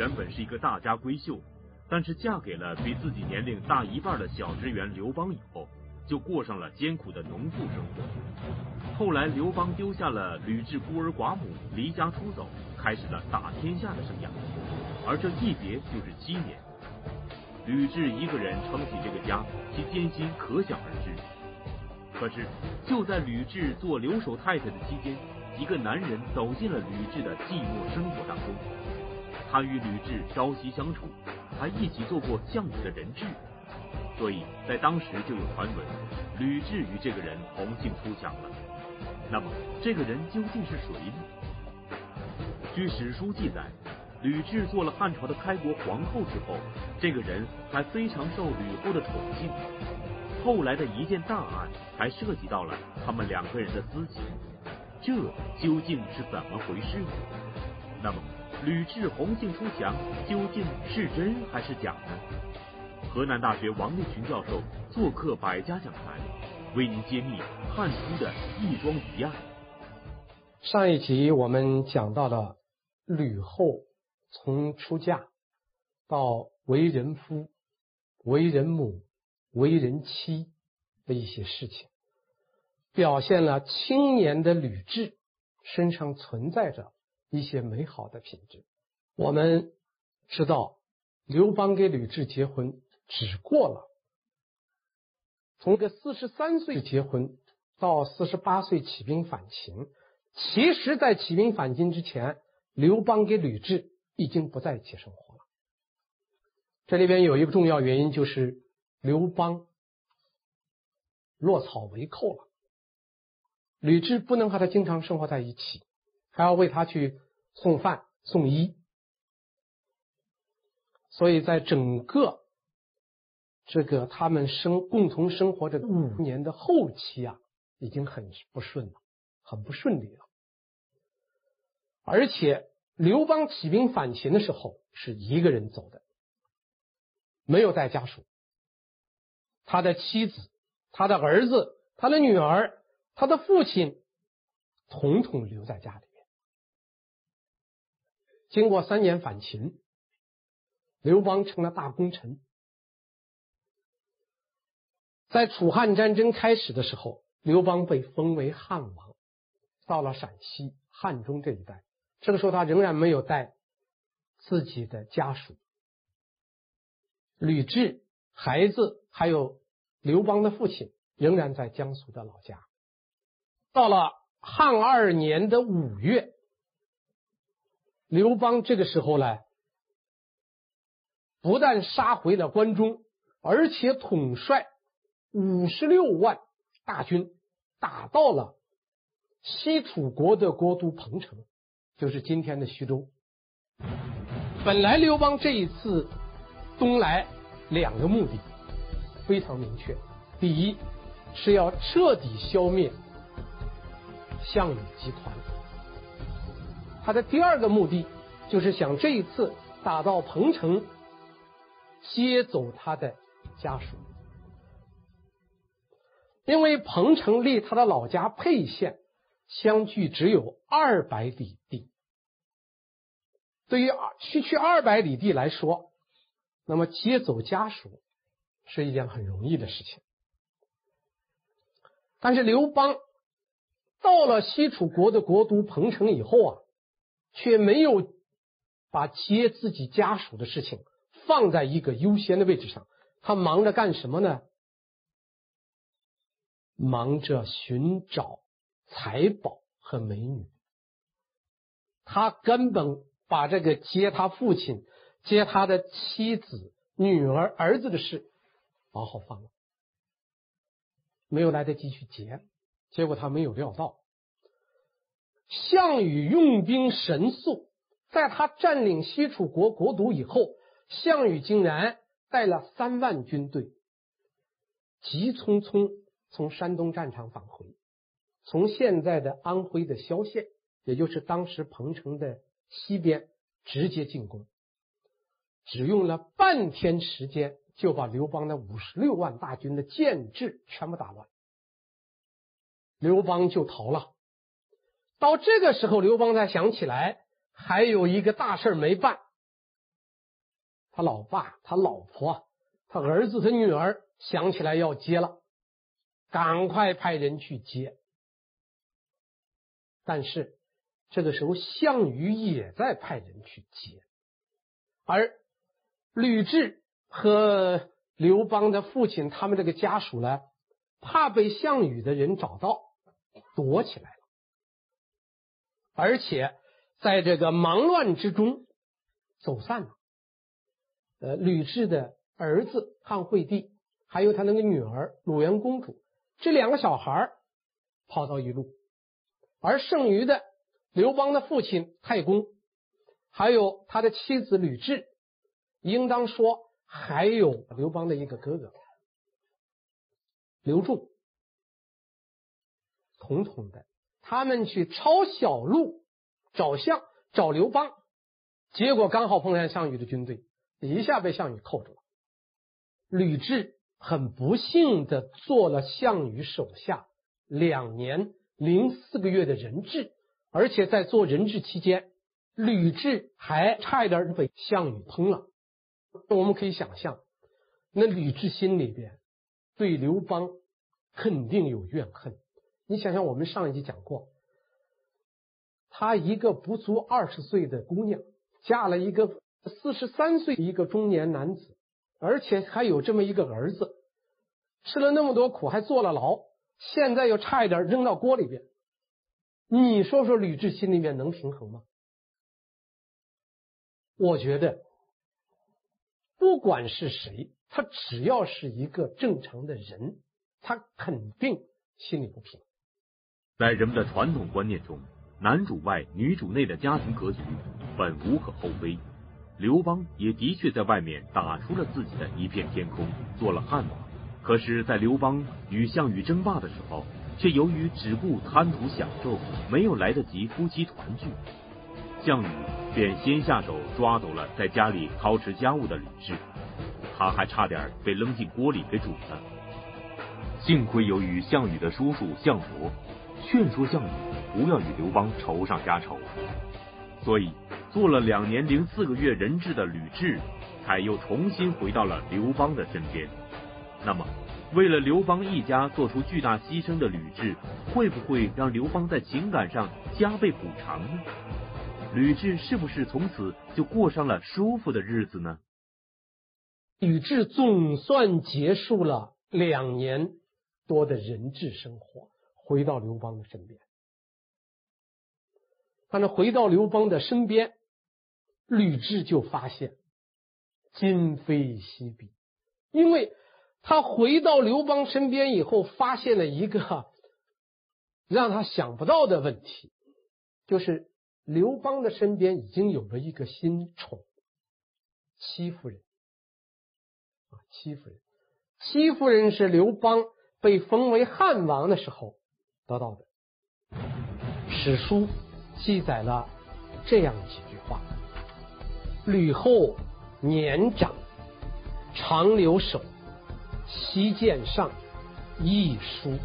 原本是一个大家闺秀，但是嫁给了比自己年龄大一半的小职员刘邦以后，就过上了艰苦的农妇生活。后来刘邦丢下了吕雉孤儿寡母，离家出走，开始了打天下的生涯。而这一别就是七年，吕雉一个人撑起这个家，其艰辛可想而知。可是就在吕雉做留守太太的期间，一个男人走进了吕雉的寂寞生活当中。他与吕雉朝夕相处，还一起做过项羽的人质。所以在当时就有传闻，吕雉与这个人同性出墙了。那么这个人究竟是谁呢？据史书记载，吕雉做了汉朝的开国皇后之后，这个人还非常受吕后的宠幸。后来的一件大案还涉及到了他们两个人的私情，这究竟是怎么回事呢？那么吕雉红杏出墙究竟是真还是假呢？河南大学王立群教授做客百家讲坛，为您揭秘汉初的义庄疑案。上一集我们讲到了吕后从出嫁到为人夫、为人母、为人妻的一些事情，表现了青年的吕雉身上存在着一些美好的品质。我们知道刘邦给吕雉结婚。只过了从个四十三岁结婚到四十八岁起兵反秦，其实，在起兵反秦之前，刘邦跟吕雉已经不在一起生活了。这里边有一个重要原因，就是刘邦落草为寇了，吕雉不能和他经常生活在一起，还要为他去送饭送衣，所以在整个。这个他们生共同生活这五年的后期啊，已经很不顺了，很不顺利了。而且刘邦起兵反秦的时候是一个人走的，没有带家属，他的妻子、他的儿子、他的女儿、他的父亲，统统留在家里面。经过三年反秦，刘邦成了大功臣。在楚汉战争开始的时候，刘邦被封为汉王，到了陕西汉中这一带。这个时候，他仍然没有带自己的家属，吕雉、孩子还有刘邦的父亲仍然在江苏的老家。到了汉二年的五月，刘邦这个时候呢，不但杀回了关中，而且统帅。五十六万大军打到了西楚国的国都彭城，就是今天的徐州。本来刘邦这一次东来两个目的非常明确：第一是要彻底消灭项羽集团；他的第二个目的就是想这一次打到彭城，接走他的家属。因为彭城离他的老家沛县相距只有二百里地，对于区区二百里地来说，那么接走家属是一件很容易的事情。但是刘邦到了西楚国的国都彭城以后啊，却没有把接自己家属的事情放在一个优先的位置上，他忙着干什么呢？忙着寻找财宝和美女，他根本把这个接他父亲、接他的妻子、女儿、儿子的事往后放了，没有来得及去接。结果他没有料到，项羽用兵神速，在他占领西楚国国都以后，项羽竟然带了三万军队，急匆匆。从山东战场返回，从现在的安徽的萧县，也就是当时彭城的西边，直接进攻，只用了半天时间，就把刘邦的五十六万大军的建制全部打乱，刘邦就逃了。到这个时候，刘邦才想起来还有一个大事没办，他老爸、他老婆、他儿子、他女儿想起来要接了，赶快派人去接。但是这个时候，项羽也在派人去接，而吕雉和刘邦的父亲他们这个家属呢，怕被项羽的人找到，躲起来，而且在这个忙乱之中走散了。呃，吕雉的儿子汉惠帝，还有他那个女儿鲁元公主，这两个小孩跑到一路，而剩余的刘邦的父亲太公，还有他的妻子吕雉，应当说还有刘邦的一个哥哥刘仲，统统的，他们去抄小路找项找刘邦，结果刚好碰上项羽的军队。一下被项羽扣住了，吕雉很不幸的做了项羽手下两年零四个月的人质，而且在做人质期间，吕雉还差一点被项羽烹了。我们可以想象，那吕雉心里边对刘邦肯定有怨恨。你想想，我们上一集讲过，她一个不足二十岁的姑娘，嫁了一个。四十三岁一个中年男子，而且还有这么一个儿子，吃了那么多苦，还坐了牢，现在又差一点扔到锅里边。你说说，吕雉心里面能平衡吗？我觉得，不管是谁，他只要是一个正常的人，他肯定心里不平。在人们的传统观念中，男主外女主内的家庭格局本无可厚非。刘邦也的确在外面打出了自己的一片天空，做了汉王。可是，在刘邦与项羽争霸的时候，却由于只顾贪图享受，没有来得及夫妻团聚，项羽便先下手抓走了在家里操持家务的吕雉，他还差点被扔进锅里给煮了。幸亏由于项羽的叔叔项伯劝说项羽不要与刘邦仇上加仇，所以。做了两年零四个月人质的吕雉，才又重新回到了刘邦的身边。那么，为了刘邦一家做出巨大牺牲的吕雉，会不会让刘邦在情感上加倍补偿呢？吕雉是不是从此就过上了舒服的日子呢？吕雉总算结束了两年多的人质生活，回到刘邦的身边。他呢，回到刘邦的身边。吕雉就发现今非昔比，因为他回到刘邦身边以后，发现了一个 让他想不到的问题，就是刘邦的身边已经有了一个新宠，戚夫人。啊，戚夫人，戚夫人是刘邦被封为汉王的时候得到的。史书记载了这样几句话。吕后年长，常留守，西见上，一书。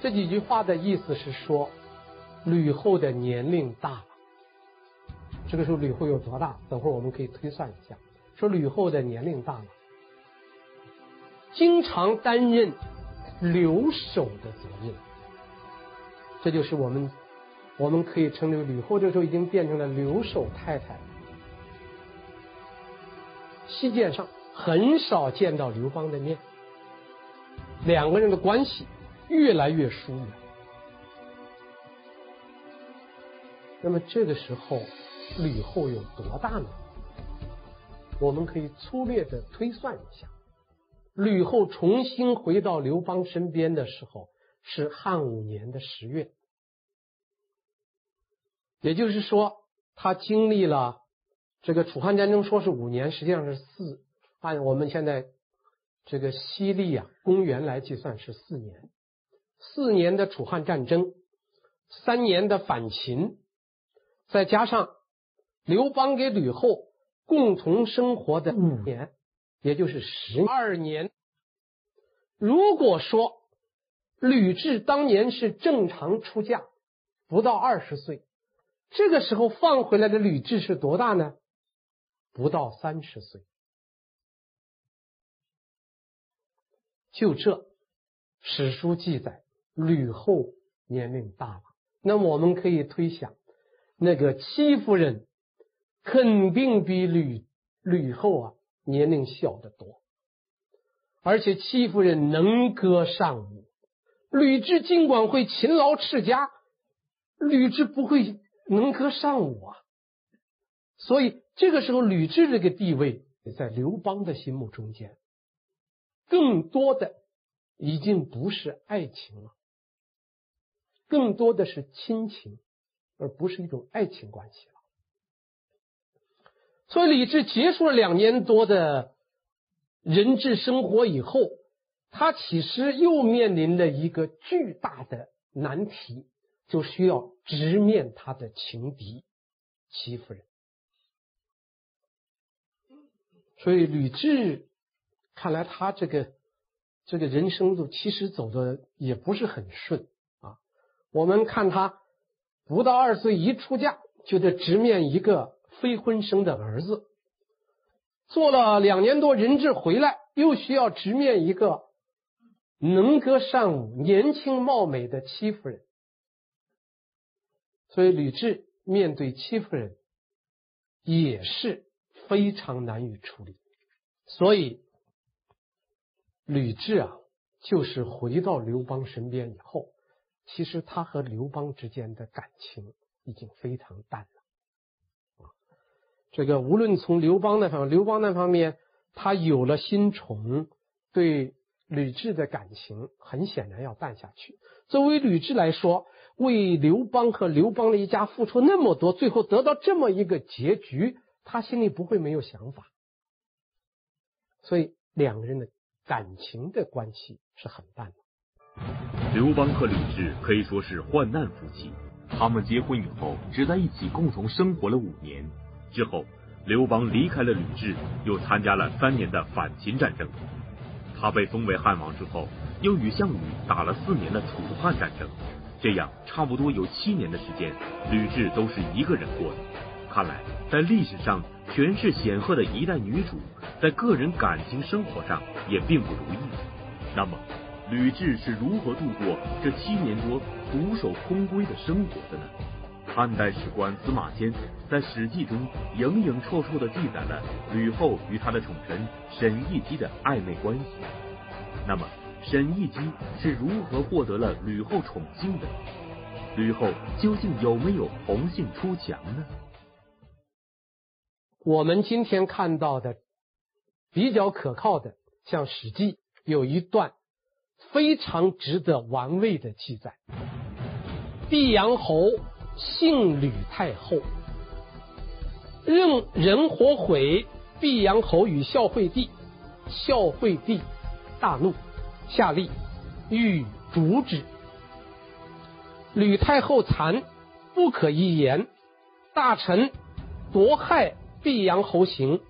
这几句话的意思是说，吕后的年龄大了。这个时候吕后有多大？等会儿我们可以推算一下。说吕后的年龄大了，经常担任留守的责任。这就是我们。我们可以称之为吕后，这时候已经变成了留守太太。西见上，很少见到刘邦的面，两个人的关系越来越疏远。那么这个时候，吕后有多大呢？我们可以粗略的推算一下，吕后重新回到刘邦身边的时候，是汉五年的十月。也就是说，他经历了这个楚汉战争，说是五年，实际上是四。按我们现在这个西历啊，公元来计算是四年。四年的楚汉战争，三年的反秦，再加上刘邦给吕后共同生活的五年，也就是十二年。如果说吕雉当年是正常出嫁，不到二十岁。这个时候放回来的吕雉是多大呢？不到三十岁。就这，史书记载，吕后年龄大了。那么我们可以推想，那个戚夫人肯定比吕吕后啊年龄小得多。而且戚夫人能歌善舞，吕雉尽管会勤劳持家，吕雉不会能歌善舞啊。所以这个时候，吕雉这个地位在刘邦的心目中间，更多的已经不是爱情了，更多的是亲情，而不是一种爱情关系。所以李治结束了两年多的。人质生活以后，他其实又面临了一个巨大的难题，就需要直面他的情敌戚夫人。所以吕雉看来他这个这个人生路其实走的也不是很顺啊。我们看他不到二十岁一出嫁，就得直面一个非婚生的儿子。做了两年多人质回来，又需要直面一个能歌善舞、年轻貌美的戚夫人，所以吕雉面对戚夫人也是非常难以处理。所以吕雉啊，就是回到刘邦身边以后，其实他和刘邦之间的感情已经非常淡了。这个无论从刘邦那方面，刘邦那方面，他有了新宠，对吕雉的感情很显然要淡下去。作为吕雉来说，为刘邦和刘邦的一家付出那么多，最后得到这么一个结局，他心里不会没有想法。所以两个人的感情的关系是很淡的。刘邦和吕雉可以说是患难夫妻，他们结婚以后只在一起共同生活了五年。之后，刘邦离开了吕雉，又参加了三年的反秦战争。他被封为汉王之后，又与项羽打了四年的楚汉战争。这样差不多有七年的时间，吕雉都是一个人过的。看来，在历史上权势显赫的一代女主，在个人感情生活上也并不如意。那么，吕雉是如何度过这七年多独守空闺的生活的呢？汉代史官司马迁在《史记》中影影绰绰地记载了吕后与她的宠臣沈亦基的暧昧关系。那么，沈亦基是如何获得了吕后宠幸的？吕后究竟有没有红杏出墙呢？我们今天看到的比较可靠的，像《史记》有一段非常值得玩味的记载：毕阳侯。幸吕太后，任人火毁毕阳侯与孝惠帝，孝惠帝大怒，下令欲诛之。吕太后残，不可一言。大臣夺害毕阳侯行，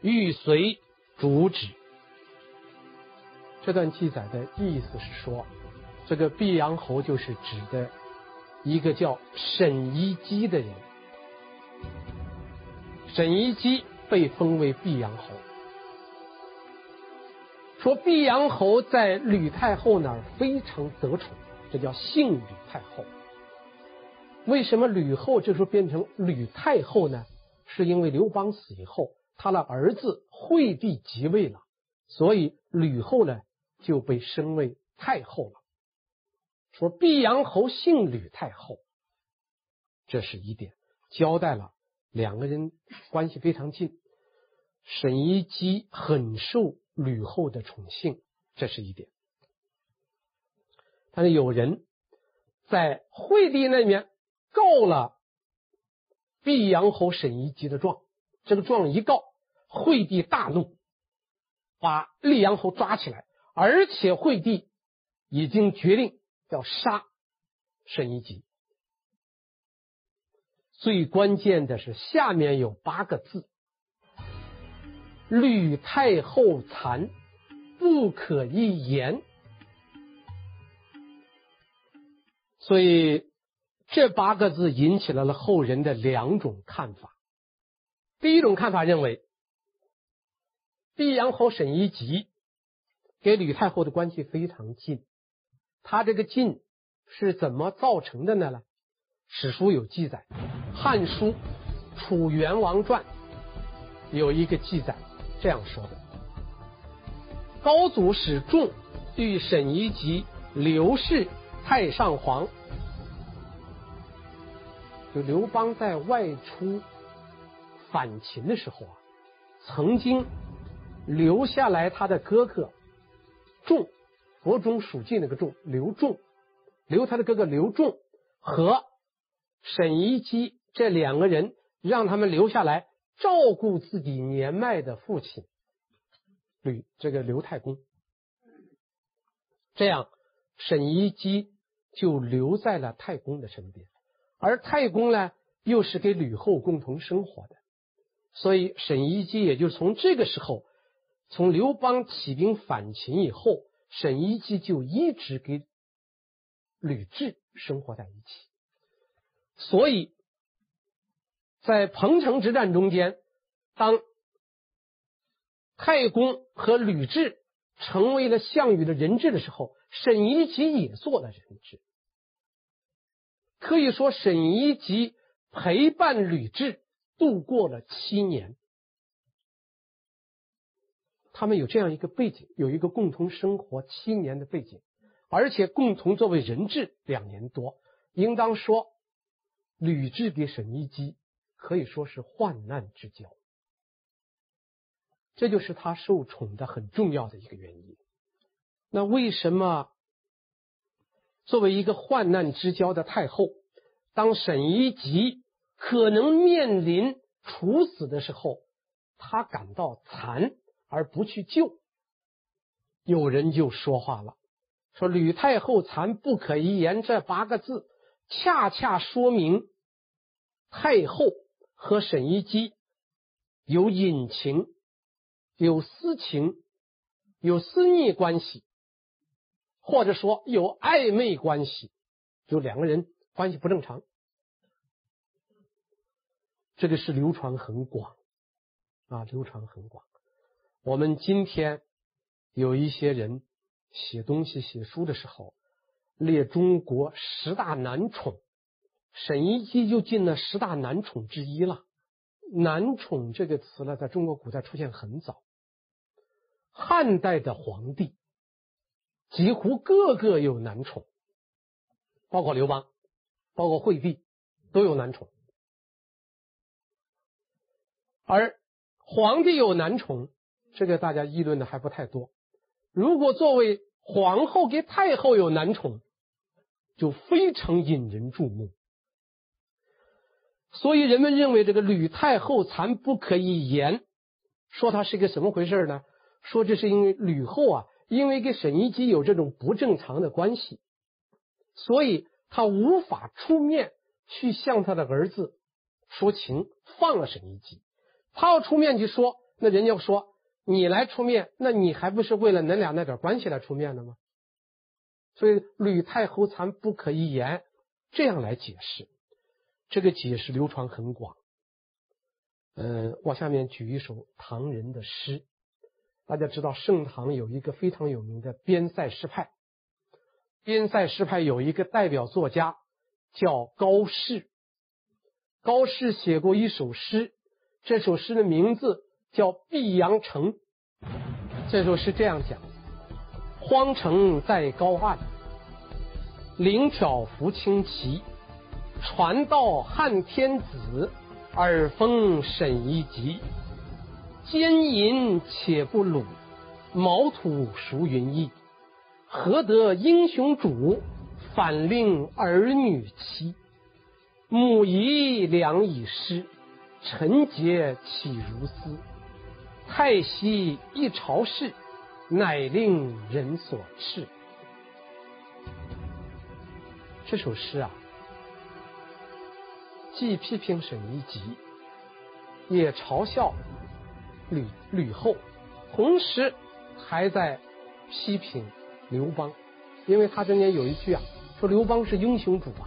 欲随诛之。这段记载的意思是说，这个毕阳侯就是指的。一个叫沈一基的人，沈一基被封为毕阳侯。说毕阳侯在吕太后那儿非常得宠，这叫幸吕太后。为什么吕后这时候变成吕太后呢？是因为刘邦死以后，他的儿子惠帝即位了，所以吕后呢就被升为太后了。说毕阳侯姓吕太后，这是一点，交代了两个人关系非常近。沈一基很受吕后的宠幸，这是一点。但是有人在惠帝那边告了毕阳侯沈一基的状，这个状一告，惠帝大怒，把毕阳侯抓起来，而且惠帝已经决定。要杀沈一吉，最关键的是下面有八个字：“吕太后残，不可一言。”所以这八个字引起了了后人的两种看法。第一种看法认为，毕阳侯沈一吉给吕太后的关系非常近，他这个晋是怎么造成的呢？史书有记载，《汉书·楚元王传》有一个记载，这样说的：高祖使仲与沈一吉、刘氏太上皇。就刘邦在外出反秦的时候啊，曾经留下来他的哥哥仲，国中属晋那个仲，刘仲，留他的哥哥刘仲和沈一基这两个人，让他们留下来照顾自己年迈的父亲吕这个刘太公。这样，沈一基就留在了太公的身边。而太公呢，又是跟吕后共同生活的，所以沈一基也就从这个时候，从刘邦起兵反秦以后，沈一基就一直跟吕雉生活在一起。所以，在彭城之战中间，当太公和吕雉成为了项羽的人质的时候，沈一基也做了人质。可以说，沈一吉陪伴吕雉度过了七年，他们有这样一个背景，有一个共同生活七年的背景，而且共同作为人质两年多，应当说，吕雉给沈一吉可以说是患难之交，这就是他受宠的很重要的一个原因。那为什么？作为一个患难之交的太后，当沈一吉可能面临处死的时候，他感到残而不去救，有人就说话了，说“吕太后残不可一言”这八个字，恰恰说明太后和沈一吉有隐情、有私情、有私密关系。或者说有暧昧关系，就两个人关系不正常，这个是流传很广啊，流传很广。我们今天有一些人写东西、写书的时候，列中国十大男宠，沈一基就进了十大男宠之一了。男宠这个词呢，在中国古代出现很早，汉代的皇帝。几乎个个有男宠，包括刘邦，包括惠帝，都有男宠。而皇帝有男宠，这个大家议论的还不太多。如果作为皇后给太后有男宠，就非常引人注目。所以人们认为这个吕太后残不可以言，说她是个什么回事呢？说这是因为吕后啊。因为跟沈一基有这种不正常的关系，所以他无法出面去向他的儿子说情，放了沈一基。他要出面去说，那人家说你来出面，那你还不是为了恁俩那点关系来出面的吗？所以吕太后残不可一言，这样来解释，这个解释流传很广。嗯，我下面举一首唐人的诗。大家知道，盛唐有一个非常有名的边塞诗派。边塞诗派有一个代表作家叫高适。高适写过一首诗，这首诗的名字叫《碧阳城》。这首诗这样讲：荒城在高岸，灵巧扶轻骑，传道汉天子，耳风沈一吉。奸淫且不鲁，毛土孰云意？何得英雄主，反令儿女妻？母仪良已失，臣节岂如斯？太息一朝事，乃令人所斥。这首诗啊，既批评沈一吉，也嘲笑。吕吕后，同时还在批评刘邦，因为他中间有一句啊，说刘邦是英雄主啊，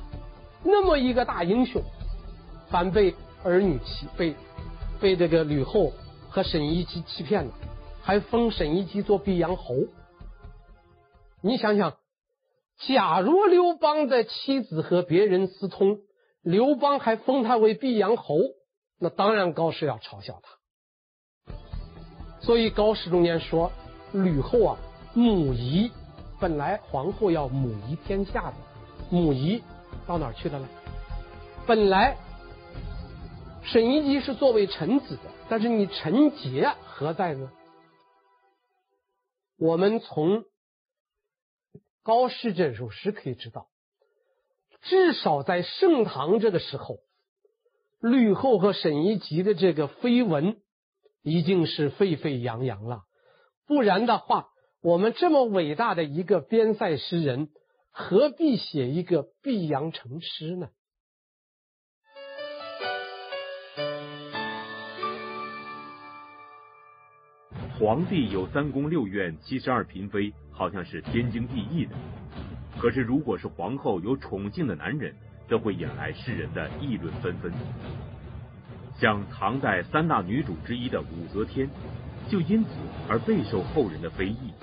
那么一个大英雄，反被儿女欺，被被这个吕后和沈一基欺骗了，还封沈一基做毕阳侯。你想想，假如刘邦的妻子和别人私通，刘邦还封他为毕阳侯，那当然高适要嘲笑他。所以高适中间说，吕后啊，母仪，本来皇后要母仪天下的，母仪到哪儿去了呢？本来沈一基是作为臣子的，但是你臣节何在呢？我们从高适这首诗可以知道，至少在盛唐这个时候，吕后和沈一基的这个绯闻已经是沸沸扬扬了。不然的话，我们这么伟大的一个边塞诗人，何必写一个毕阳城诗呢？皇帝有三宫六院七十二嫔妃，好像是天经地义的。可是，如果是皇后有宠幸的男人，则会引来世人的议论纷纷。像唐代三大女主之一的武则天，就因此而备受后人的非议。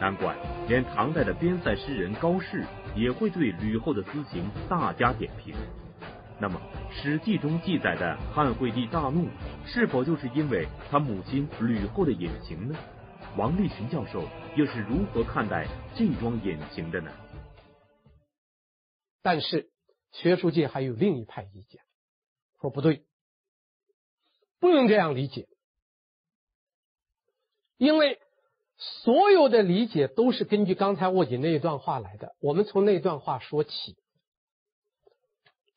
难怪连唐代的边塞诗人高适也会对吕后的私情大加点评。那么，《史记》中记载的汉惠帝大怒，是否就是因为他母亲吕后的隐情呢？王立群教授又是如何看待这桩隐情的呢？但是，学术界还有另一派意见，说不对，不能这样理解，因为所有的理解都是根据刚才我引那一段话来的。我们从那段话说起。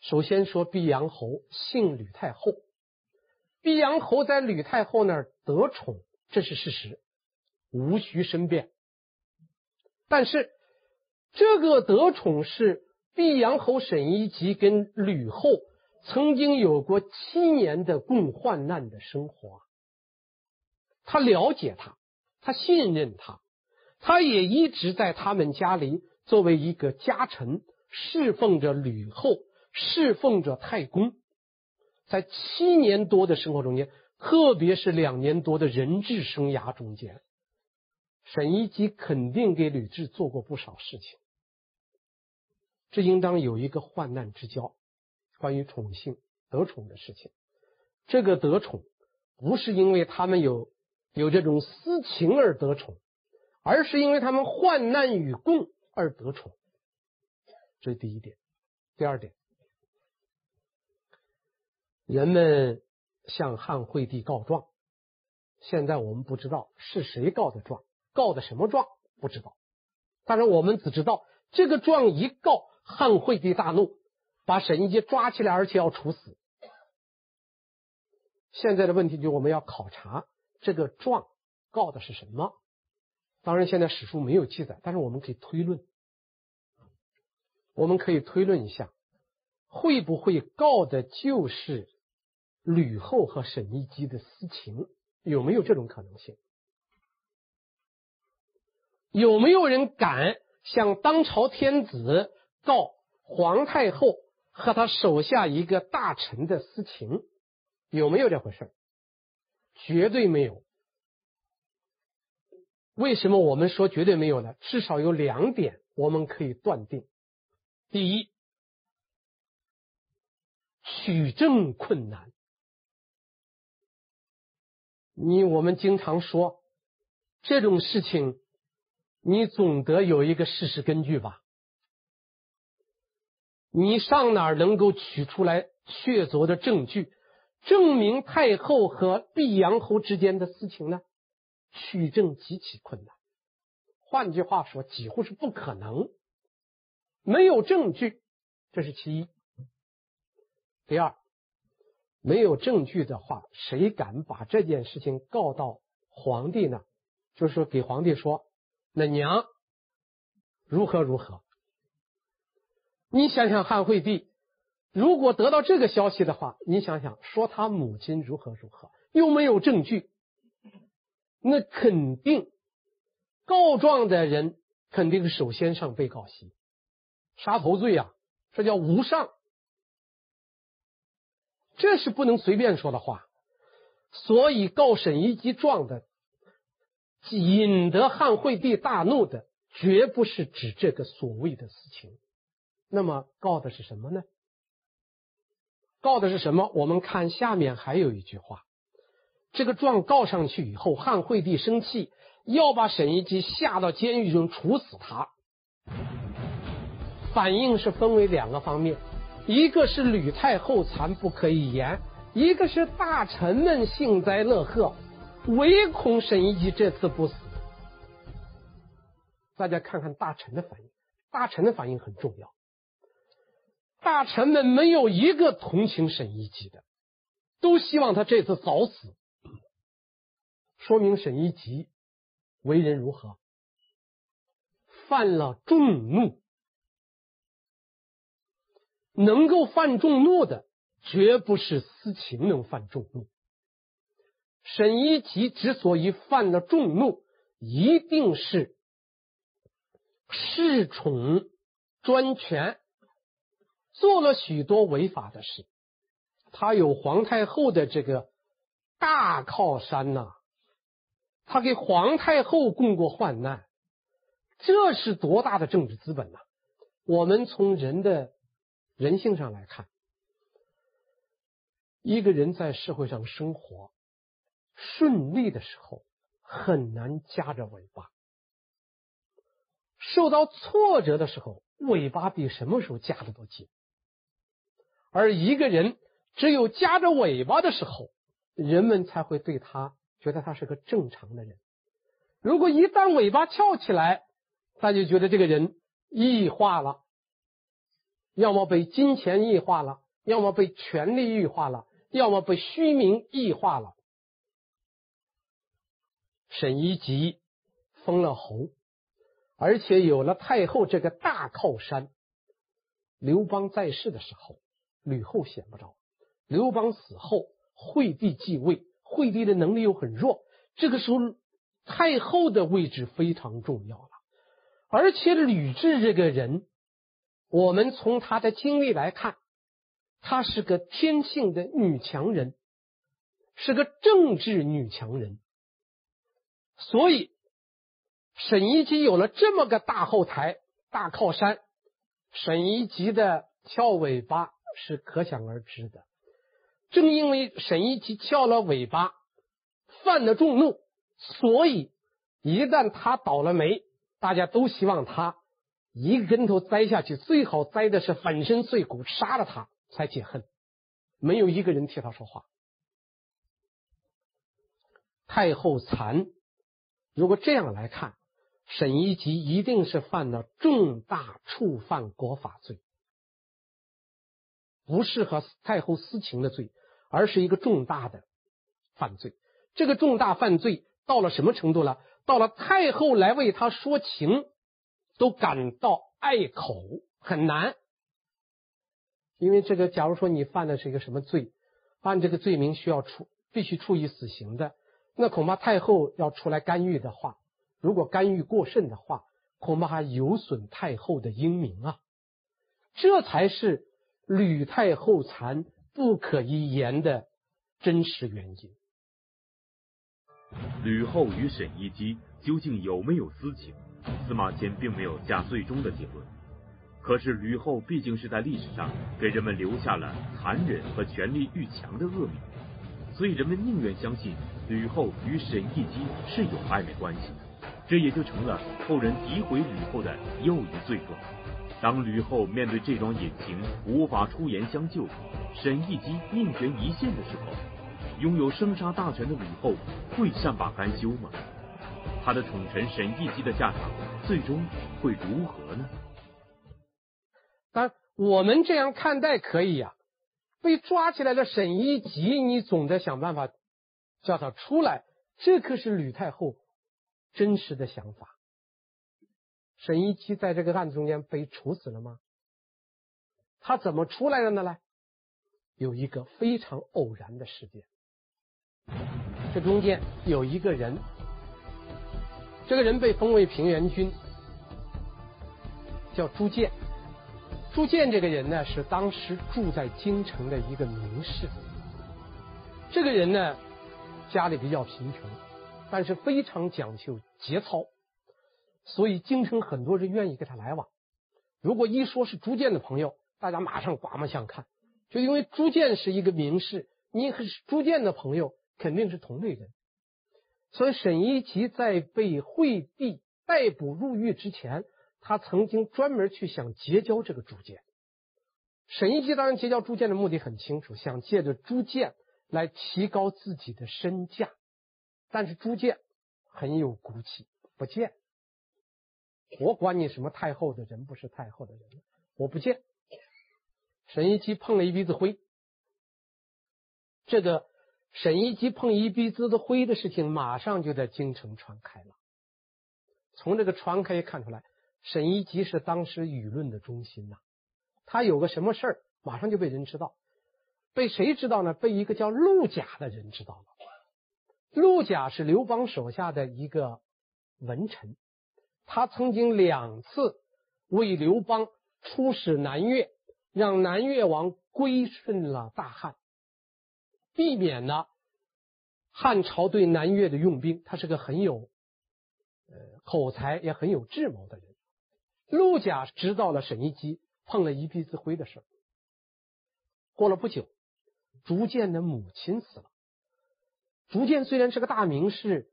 首先说毕阳侯姓吕太后，毕阳侯在吕太后那儿得宠，这是事实，无需申辩。但是这个得宠是毕阳侯沈一吉跟吕后曾经有过七年的共患难的生活，他了解他，他信任他，他也一直在他们家里作为一个家臣侍奉着吕后。侍奉着太公，在七年多的生活中间，特别是两年多的人质生涯中间，沈一基肯定给吕雉做过不少事情。这应当有一个患难之交，关于宠幸得宠的事情。这个得宠不是因为他们有有这种私情而得宠，而是因为他们患难与共而得宠。这是第一点。第二点。人们向汉惠帝告状，现在我们不知道是谁告的状，告的什么状不知道，但是我们只知道这个状一告，汉惠帝大怒，把沈一抓起来，而且要处死。现在的问题就我们要考察这个状告的是什么。当然，现在史书没有记载，但是我们可以推论，我们可以推论一下，会不会告的就是。吕后和沈一基的私情有没有这种可能性？有没有人敢向当朝天子告皇太后和他手下一个大臣的私情？有没有这回事？绝对没有。为什么我们说绝对没有呢？至少有两点我们可以断定：第一，取证困难。你我们经常说这种事情，你总得有一个事实根据吧？你上哪儿能够取出来确凿的证据，证明太后和毕阳侯之间的私情呢？取证极其困难，换句话说，几乎是不可能。没有证据，这是其一。第二。没有证据的话，谁敢把这件事情告到皇帝呢？就是，给皇帝说，那娘如何如何？你想想，汉惠帝如果得到这个消息的话，你想想，说他母亲如何如何，又没有证据，那肯定告状的人肯定首先上被告席，杀头罪啊，这叫无上。这是不能随便说的话。所以告沈一基状的，引得汉惠帝大怒的，绝不是指这个所谓的事情。那么告的是什么呢？告的是什么？我们看下面还有一句话：这个状告上去以后，汉惠帝生气，要把沈一基下到监狱中处死他。反应是分为两个方面，一个是吕太后残不可以言，一个是大臣们幸灾乐祸，唯恐沈一基这次不死。大家看看大臣的反应，大臣的反应很重要。大臣们没有一个同情沈一基的，都希望他这次早死，说明沈一基为人如何？犯了众怒。能够犯众怒的，绝不是私情能犯众怒。沈一基之所以犯了众怒，一定是恃宠专权，做了许多违法的事。他有皇太后的这个大靠山呐、他给皇太后共过患难，这是多大的政治资本呐、我们从人的。人性上来看，一个人在社会上生活顺利的时候，很难夹着尾巴；受到挫折的时候，尾巴比什么时候夹的都紧。而一个人只有夹着尾巴的时候，人们才会对他觉得他是个正常的人。如果一旦尾巴翘起来，他就觉得这个人异化了。要么被金钱异化了，要么被权力异化了，要么被虚名异化了。沈一吉封了侯，而且有了太后这个大靠山。刘邦在世的时候，吕后显不着；刘邦死后，惠帝继位，惠帝的能力又很弱。这个时候，太后的位置非常重要了。而且吕雉这个人。我们从她的经历来看，她是个天性的女强人，是个政治女强人。所以，沈一基有了这么个大后台、大靠山，沈一基的翘尾巴是可想而知的。正因为沈一基翘了尾巴，犯了众怒，所以一旦他倒了霉，大家都希望他。一个跟头栽下去，最好栽的是粉身碎骨，杀了他才解恨。没有一个人替他说话。太后残，如果这样来看，沈一吉一定是犯了重大触犯国法罪，不是和太后私情的罪，而是一个重大的犯罪。这个重大犯罪到了什么程度了？到了太后来为他说情。都感到碍口，很难，因为这个，假如说你犯的是一个什么罪，按这个罪名需要处，必须处以死刑的，那恐怕太后要出来干预的话，如果干预过甚的话，恐怕还有损太后的英名啊，这才是吕太后残不可一言的真实原因。吕后与沈一基究竟有没有私情？司马迁并没有下最终的结论，可是吕后毕竟是在历史上给人们留下了残忍和权力欲强的恶名，所以人们宁愿相信吕后与沈一基是有暧昧关系的，这也就成了后人诋毁吕后的又一罪状。当吕后面对这桩隐情无法出言相救，沈一基命悬一线的时候，拥有生杀大权的吕后会善罢甘休吗？他的宠臣沈一基的下场最终会如何呢？当然，我们这样看待可以呀、被抓起来的沈一基，你总得想办法叫他出来。这可是吕太后真实的想法。沈一基在这个案子中间被处死了吗？他怎么出来的呢？来，有一个非常偶然的事件。这中间有一个人。这个人被封为平原君，叫朱建。朱建这个人呢，是当时住在京城的一个名士。这个人呢，家里比较贫穷，但是非常讲究节操，所以京城很多人愿意跟他来往。如果一说是朱建的朋友，大家马上刮目相看，就因为朱建是一个名士，你和朱建的朋友肯定是同类人。所以沈一级在被惠帝逮捕入狱之前，他曾经专门去想结交这个朱见。沈一级当然结交朱见的目的很清楚，想借着朱见来提高自己的身价。但是朱见很有骨气，不见。我管你什么太后的人不是太后的人，我不见。沈一级碰了一鼻子灰，这个沈一级碰一鼻子的灰的事情，马上就在京城传开了。从这个传开看出来，沈一级是当时舆论的中心呐。他有个什么事儿，马上就被人知道。被谁知道呢？被一个叫陆贾的人知道了。陆贾是刘邦手下的一个文臣。他曾经两次为刘邦出使南越，让南越王归顺了大汉，避免了汉朝对南越的用兵。他是个很有呃口才也很有智谋的人。陆贾知道了沈一击碰了一鼻子灰的事。过了不久，逐渐的母亲死了。逐渐虽然是个大名士，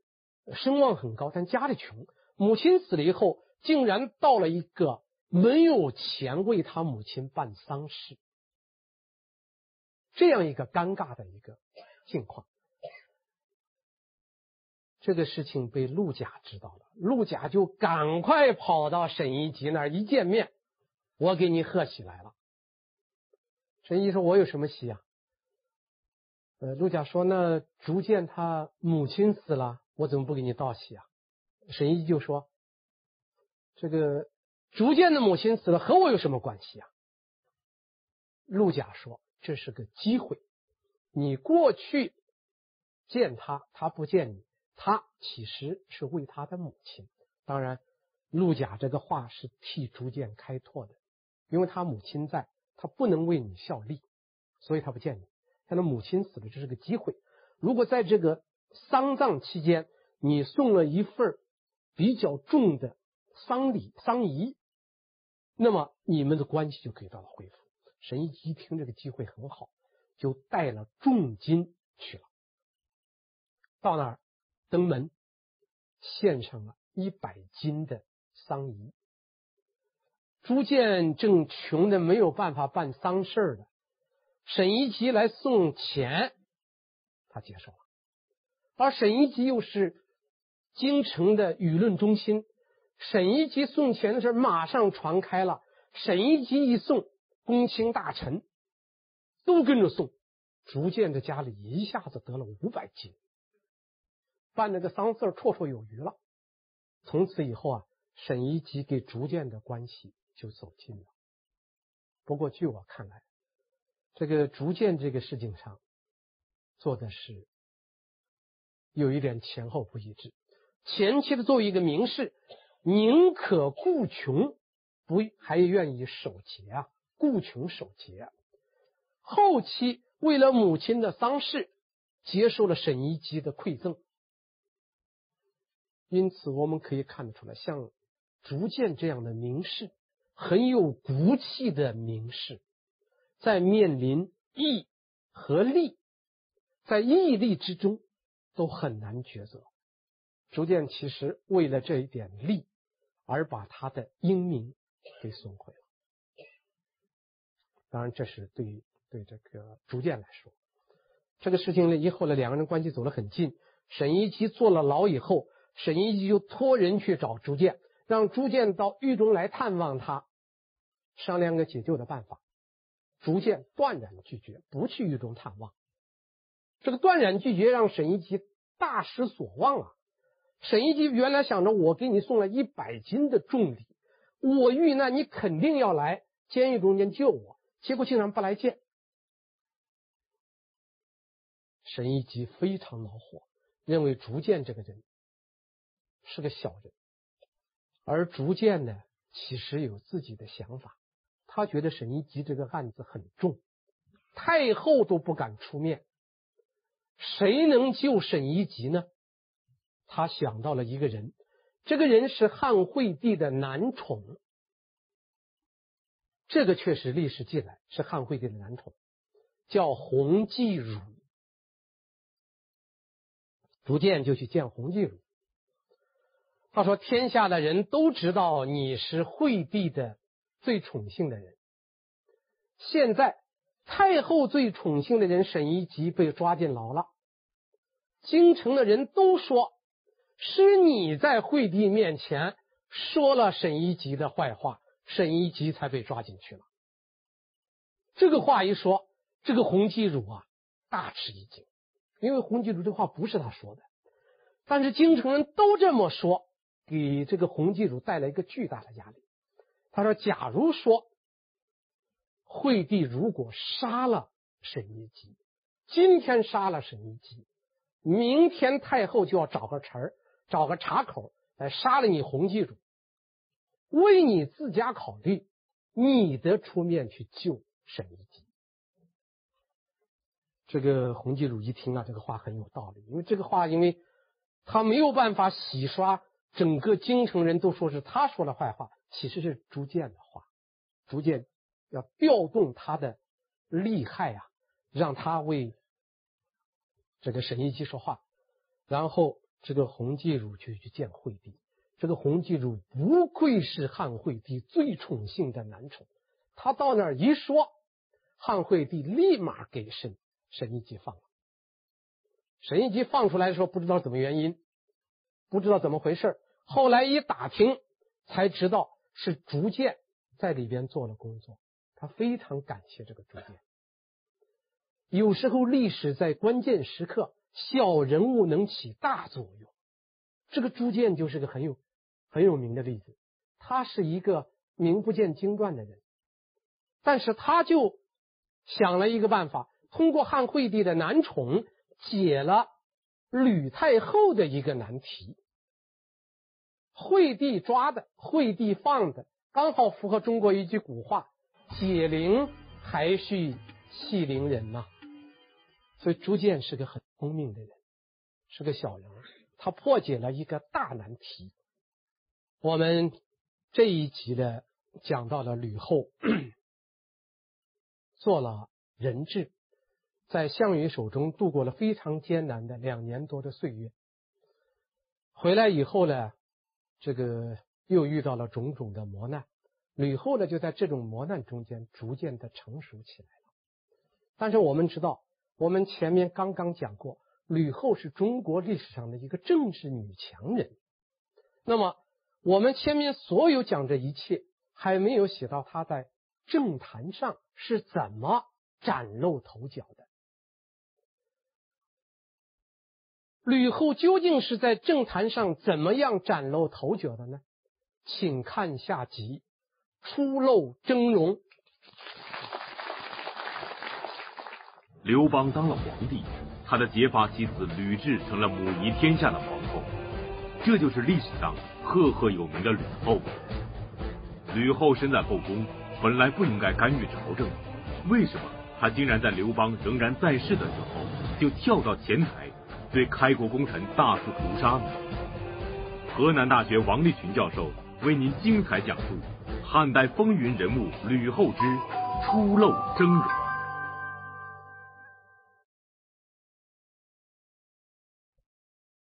声望很高，但家里穷。母亲死了以后，竟然到了一个没有钱为他母亲办丧事，这样一个尴尬的一个境况。这个事情被陆贾知道了，陆贾就赶快跑到沈一吉那儿，一见面，我给你贺喜来了。沈一说：“我有什么喜啊？”呃，陆贾说：“那逐渐他母亲死了，我怎么不给你道喜啊？”沈一就说：“这个逐渐的母亲死了，和我有什么关系啊？”陆贾说：“这是个机会，你过去见他，他不见你，他其实是为他的母亲。当然，陆贾这个话是替朱建开拓的，因为他母亲在，他不能为你效力，所以他不见你。但他母亲死了，这是个机会。如果在这个丧葬期间，你送了一份。”比较重的丧礼丧仪，那么你们的关系就可以得到恢复。沈一击一听这个机会很好，就带了重金去了。到那儿登门，献上了一百斤的丧仪。朱见正穷的没有办法办丧事了，沈一吉来送钱，他接受了。而沈一吉又是。京城的舆论中心，沈一吉送钱的事马上传开了。沈一吉一送，公卿大臣都跟着送，逐渐的家里一下子得了五百斤，办那个丧事绰绰有余了。从此以后啊，沈一吉给逐渐的关系就走近了。不过，据我看来，这个逐渐这个事情上做的是有一点前后不一致。前期的作为一个名士，宁可顾穷，不还愿意守节啊？顾穷守节。后期为了母亲的丧事，接受了沈一击的馈赠。因此，我们可以看得出来，像逐渐这样的名士，很有骨气的名士，在面临义和利，在义利之中，都很难抉择。逐渐其实为了这一点利，而把他的英名给损毁了。当然，这是对于对这个朱见来说，这个事情呢，以后呢，两个人关系走得很近。沈一击坐了牢以后，沈一击就托人去找朱建，让朱建到狱中来探望他，商量个解救的办法。朱见断然拒绝，不去狱中探望。这个断然拒绝让沈一击大失所望啊！沈一击原来想着，我给你送了一百斤的重礼，我遇难你肯定要来监狱中间救我，结果竟然不来见。沈一吉非常恼火，认为朱见这个人是个小人，而逐渐呢，其实有自己的想法，他觉得沈一吉这个案子很重，太后都不敢出面，谁能救沈一吉呢？他想到了一个人，这个人是汉惠帝的男宠。这个确实历史记载是汉惠帝的男宠，叫洪继儒。逐渐就去见洪继儒。他说：“天下的人都知道你是惠帝的最宠幸的人。现在太后最宠幸的人沈一吉被抓进牢了，京城的人都说是你在惠帝面前说了沈一吉的坏话。”沈一吉才被抓进去了。这个话一说，这个洪继儒啊大吃一惊，因为洪继儒这话不是他说的，但是京城人都这么说，给这个洪继儒带来一个巨大的压力。他说：“假如说惠帝如果杀了沈一吉，今天杀了沈一吉，明天太后就要找个茬儿，找个岔口来杀了你洪继儒。”为你自家考虑，你得出面去救沈一级。这个洪继儒一听啊，这个话很有道理，因为这个话，因为他没有办法洗刷整个京城人都说是他说的坏话，其实是逐渐的话。逐渐要调动他的利害啊，让他为这个沈一基说话，然后这个洪继儒就去见惠帝。这个洪继儒不愧是汉惠帝最宠幸的男宠，他到那儿一说，汉惠帝立马给沈沈一级放了。沈一级放出来的时候，不知道怎么原因，不知道怎么回事，后来一打听，才知道是朱建在里边做了工作。他非常感谢这个朱建。有时候历史在关键时刻，小人物能起大作用。这个朱建就是个很有。很有名的例子，他是一个名不见经传的人，但是他就想了一个办法，通过汉惠帝的男宠解了吕太后的一个难题。惠帝抓的，惠帝放的，刚好符合中国一句古话：“解铃还须系铃人”呐。所以朱建是个很聪明的人，是个小人，他破解了一个大难题。我们这一集呢，讲到了吕后做了人质，在项羽手中度过了非常艰难的两年多的岁月。回来以后呢，这个又遇到了种种的磨难。吕后呢，就在这种磨难中间逐渐的成熟起来了。但是我们知道，我们前面刚刚讲过，吕后是中国历史上的一个政治女强人。那么。我们前面所有讲这一切，还没有写到他在政坛上是怎么崭露头角的。吕后究竟是在政坛上怎么样崭露头角的呢？请看下集《初露峥嵘》。刘邦当了皇帝，他的结发妻子吕雉成了母仪天下的皇，这就是历史上。赫赫有名的吕后，吕后身在后宫，本来不应该干预朝政，为什么她竟然在刘邦仍然在世的时候，就跳到前台，对开国功臣大肆屠杀呢？河南大学王立群教授为您精彩讲述汉代风云人物吕后之初露峥嵘。